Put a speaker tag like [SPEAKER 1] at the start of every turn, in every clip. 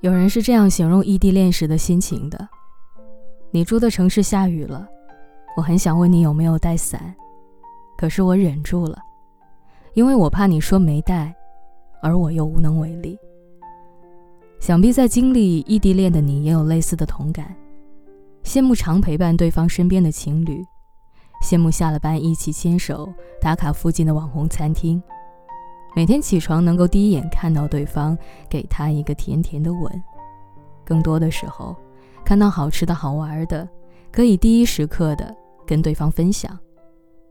[SPEAKER 1] 有人是这样形容异地恋时的心情的：你住的城市下雨了，我很想问你有没有带伞，可是我忍住了，因为我怕你说没带，而我又无能为力。想必在经历异地恋的你也有类似的同感，羡慕常陪伴对方身边的情侣，羡慕下了班一起牵手打卡附近的网红餐厅。每天起床能够第一眼看到对方，给他一个甜甜的吻；更多的时候，看到好吃的好玩的，可以第一时刻的跟对方分享，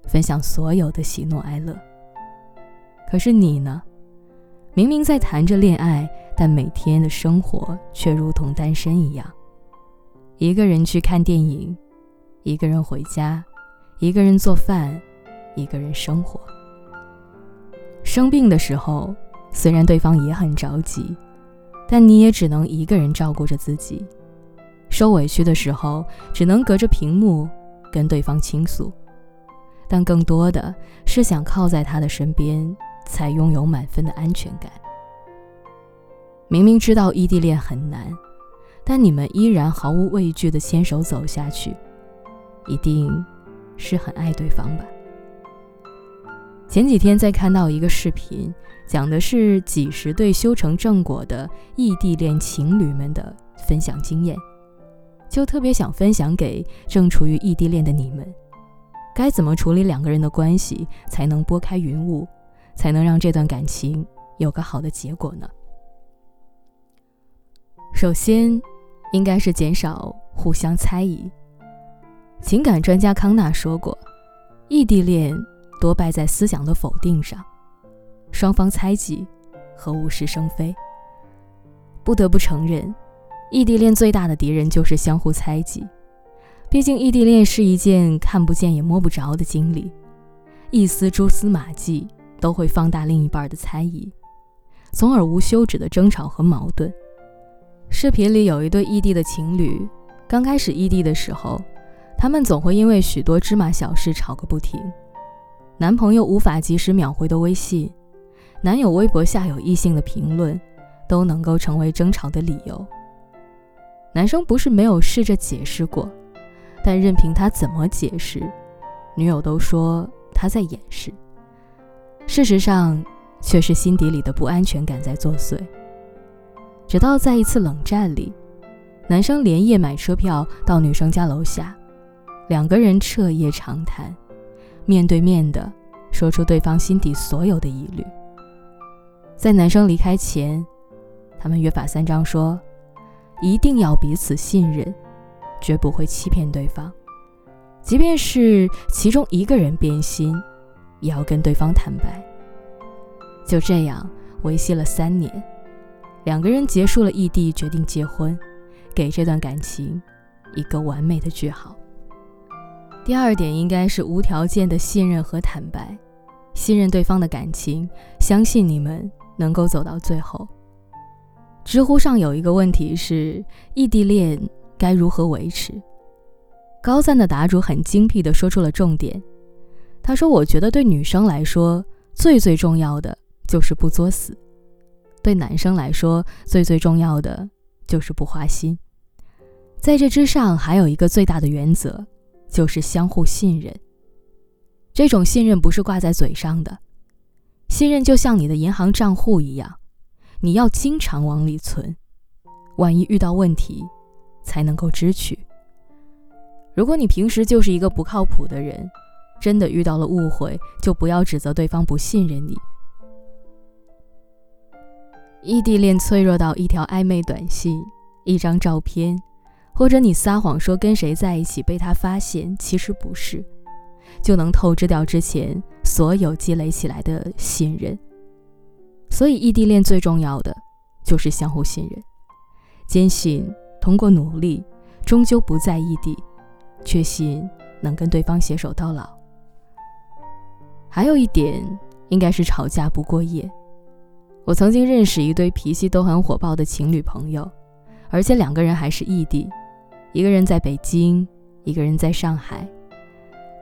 [SPEAKER 1] 分享所有的喜怒哀乐。可是你呢？明明在谈着恋爱，但每天的生活却如同单身一样：一个人去看电影，一个人回家，一个人做饭，一个人生活。生病的时候，虽然对方也很着急，但你也只能一个人照顾着自己；受委屈的时候，只能隔着屏幕跟对方倾诉，但更多的是想靠在他的身边，才拥有满分的安全感。明明知道异地恋很难，但你们依然毫无畏惧地牵手走下去，一定是很爱对方吧。前几天在看到一个视频，讲的是几十对修成正果的异地恋情侣们的分享经验，就特别想分享给正处于异地恋的你们，该怎么处理两个人的关系才能拨开云雾，才能让这段感情有个好的结果呢？首先，应该是减少互相猜疑。情感专家康纳说过，异地恋。多败在思想的否定上，双方猜忌和无事生非。不得不承认，异地恋最大的敌人就是相互猜忌。毕竟，异地恋是一件看不见也摸不着的经历，一丝蛛丝马迹都会放大另一半的猜疑，从而无休止的争吵和矛盾。视频里有一对异地的情侣，刚开始异地的时候，他们总会因为许多芝麻小事吵个不停。男朋友无法及时秒回的微信，男友微博下有异性的评论，都能够成为争吵的理由。男生不是没有试着解释过，但任凭他怎么解释，女友都说他在掩饰。事实上，却是心底里的不安全感在作祟。直到在一次冷战里，男生连夜买车票到女生家楼下，两个人彻夜长谈。面对面的说出对方心底所有的疑虑。在男生离开前，他们约法三章说，一定要彼此信任，绝不会欺骗对方，即便是其中一个人变心，也要跟对方坦白。就这样维系了三年，两个人结束了异地，决定结婚，给这段感情一个完美的句号。第二点应该是无条件的信任和坦白，信任对方的感情，相信你们能够走到最后。知乎上有一个问题是：异地恋该如何维持？高赞的答主很精辟地说出了重点。他说：“我觉得对女生来说，最最重要的就是不作死；对男生来说，最最重要的就是不花心。在这之上，还有一个最大的原则。”就是相互信任。这种信任不是挂在嘴上的，信任就像你的银行账户一样，你要经常往里存，万一遇到问题，才能够支取。如果你平时就是一个不靠谱的人，真的遇到了误会，就不要指责对方不信任你。异地恋脆弱到一条暧昧短信，一张照片。或者你撒谎说跟谁在一起被他发现，其实不是，就能透支掉之前所有积累起来的信任。所以异地恋最重要的就是相互信任，坚信通过努力终究不在异地，确信能跟对方携手到老。还有一点应该是吵架不过夜。我曾经认识一对脾气都很火爆的情侣朋友，而且两个人还是异地。一个人在北京，一个人在上海，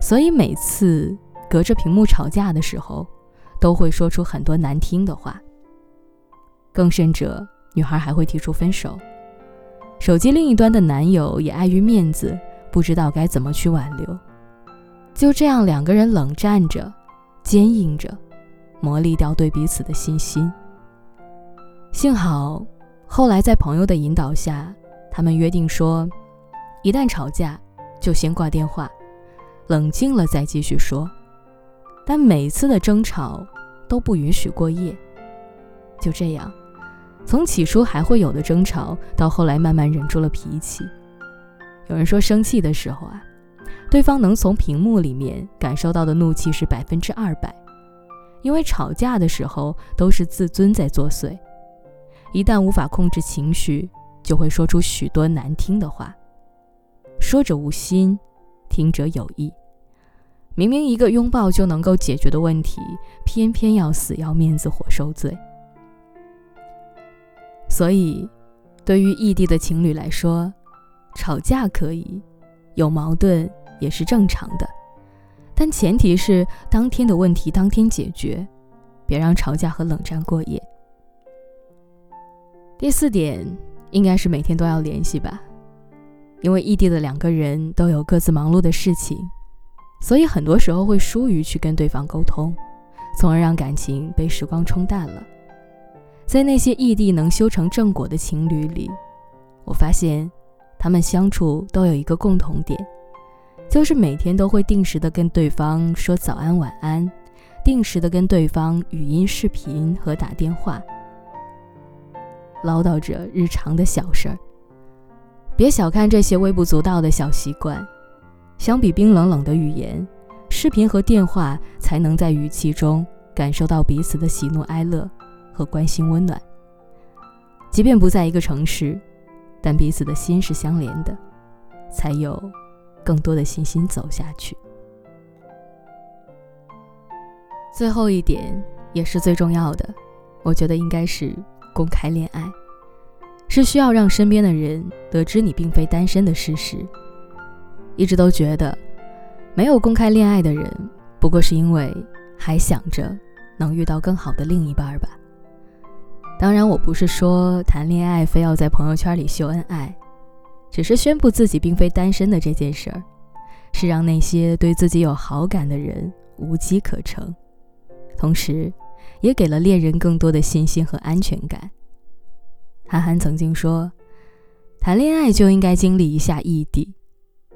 [SPEAKER 1] 所以每次隔着屏幕吵架的时候，都会说出很多难听的话。更甚者，女孩还会提出分手。手机另一端的男友也碍于面子，不知道该怎么去挽留。就这样，两个人冷战着，坚硬着，磨砺掉对彼此的信心。幸好，后来在朋友的引导下，他们约定说，一旦吵架，就先挂电话，冷静了再继续说。但每次的争吵都不允许过夜。就这样。从起初还会有的争吵，到后来慢慢忍住了脾气。有人说，生气的时候啊，对方能从屏幕里面感受到的怒气是百分之二百，因为吵架的时候都是自尊在作祟，一旦无法控制情绪，就会说出许多难听的话。说者无心，听者有意。明明一个拥抱就能够解决的问题，偏偏要死要面子活受罪。所以，对于异地的情侣来说，吵架可以，有矛盾也是正常的，但前提是当天的问题当天解决，别让吵架和冷战过夜。第四点，应该是每天都要联系吧，因为异地的两个人都有各自忙碌的事情，所以很多时候会疏于去跟对方沟通，从而让感情被时光冲淡了。在那些异地能修成正果的情侣里，我发现，他们相处都有一个共同点，就是每天都会定时的跟对方说早安晚安，定时的跟对方语音视频和打电话，唠叨着日常的小事儿。别小看这些微不足道的小习惯，相比冰冷冷的语言，视频和电话才能在语气中感受到彼此的喜怒哀乐。和关心温暖，即便不在一个城市，但彼此的心是相连的，才有更多的信心走下去。最后一点也是最重要的，我觉得应该是公开恋爱，是需要让身边的人得知你并非单身的事实。一直都觉得，没有公开恋爱的人，不过是因为还想着能遇到更好的另一半吧。当然，我不是说谈恋爱非要在朋友圈里秀恩爱，只是宣布自己并非单身的这件事儿，是让那些对自己有好感的人无机可乘，同时，也给了恋人更多的信心和安全感。韩寒曾经说，谈恋爱就应该经历一下异地，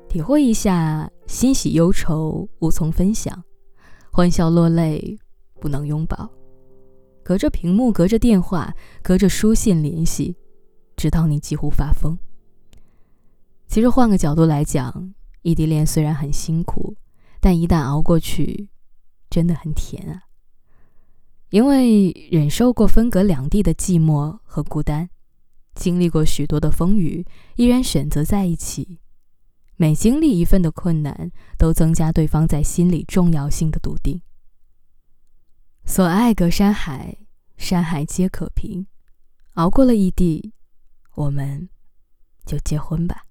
[SPEAKER 1] 体会一下欣喜忧愁无从分享，欢笑落泪不能拥抱。隔着屏幕，隔着电话，隔着书信联系，直到你几乎发疯。其实换个角度来讲，异地恋虽然很辛苦，但一旦熬过去，真的很甜啊。因为忍受过分隔两地的寂寞和孤单，经历过许多的风雨，依然选择在一起。每经历一份的困难，都增加对方在心里重要性的笃定。所爱隔山海，山海皆可平。熬过了异地，我们就结婚吧。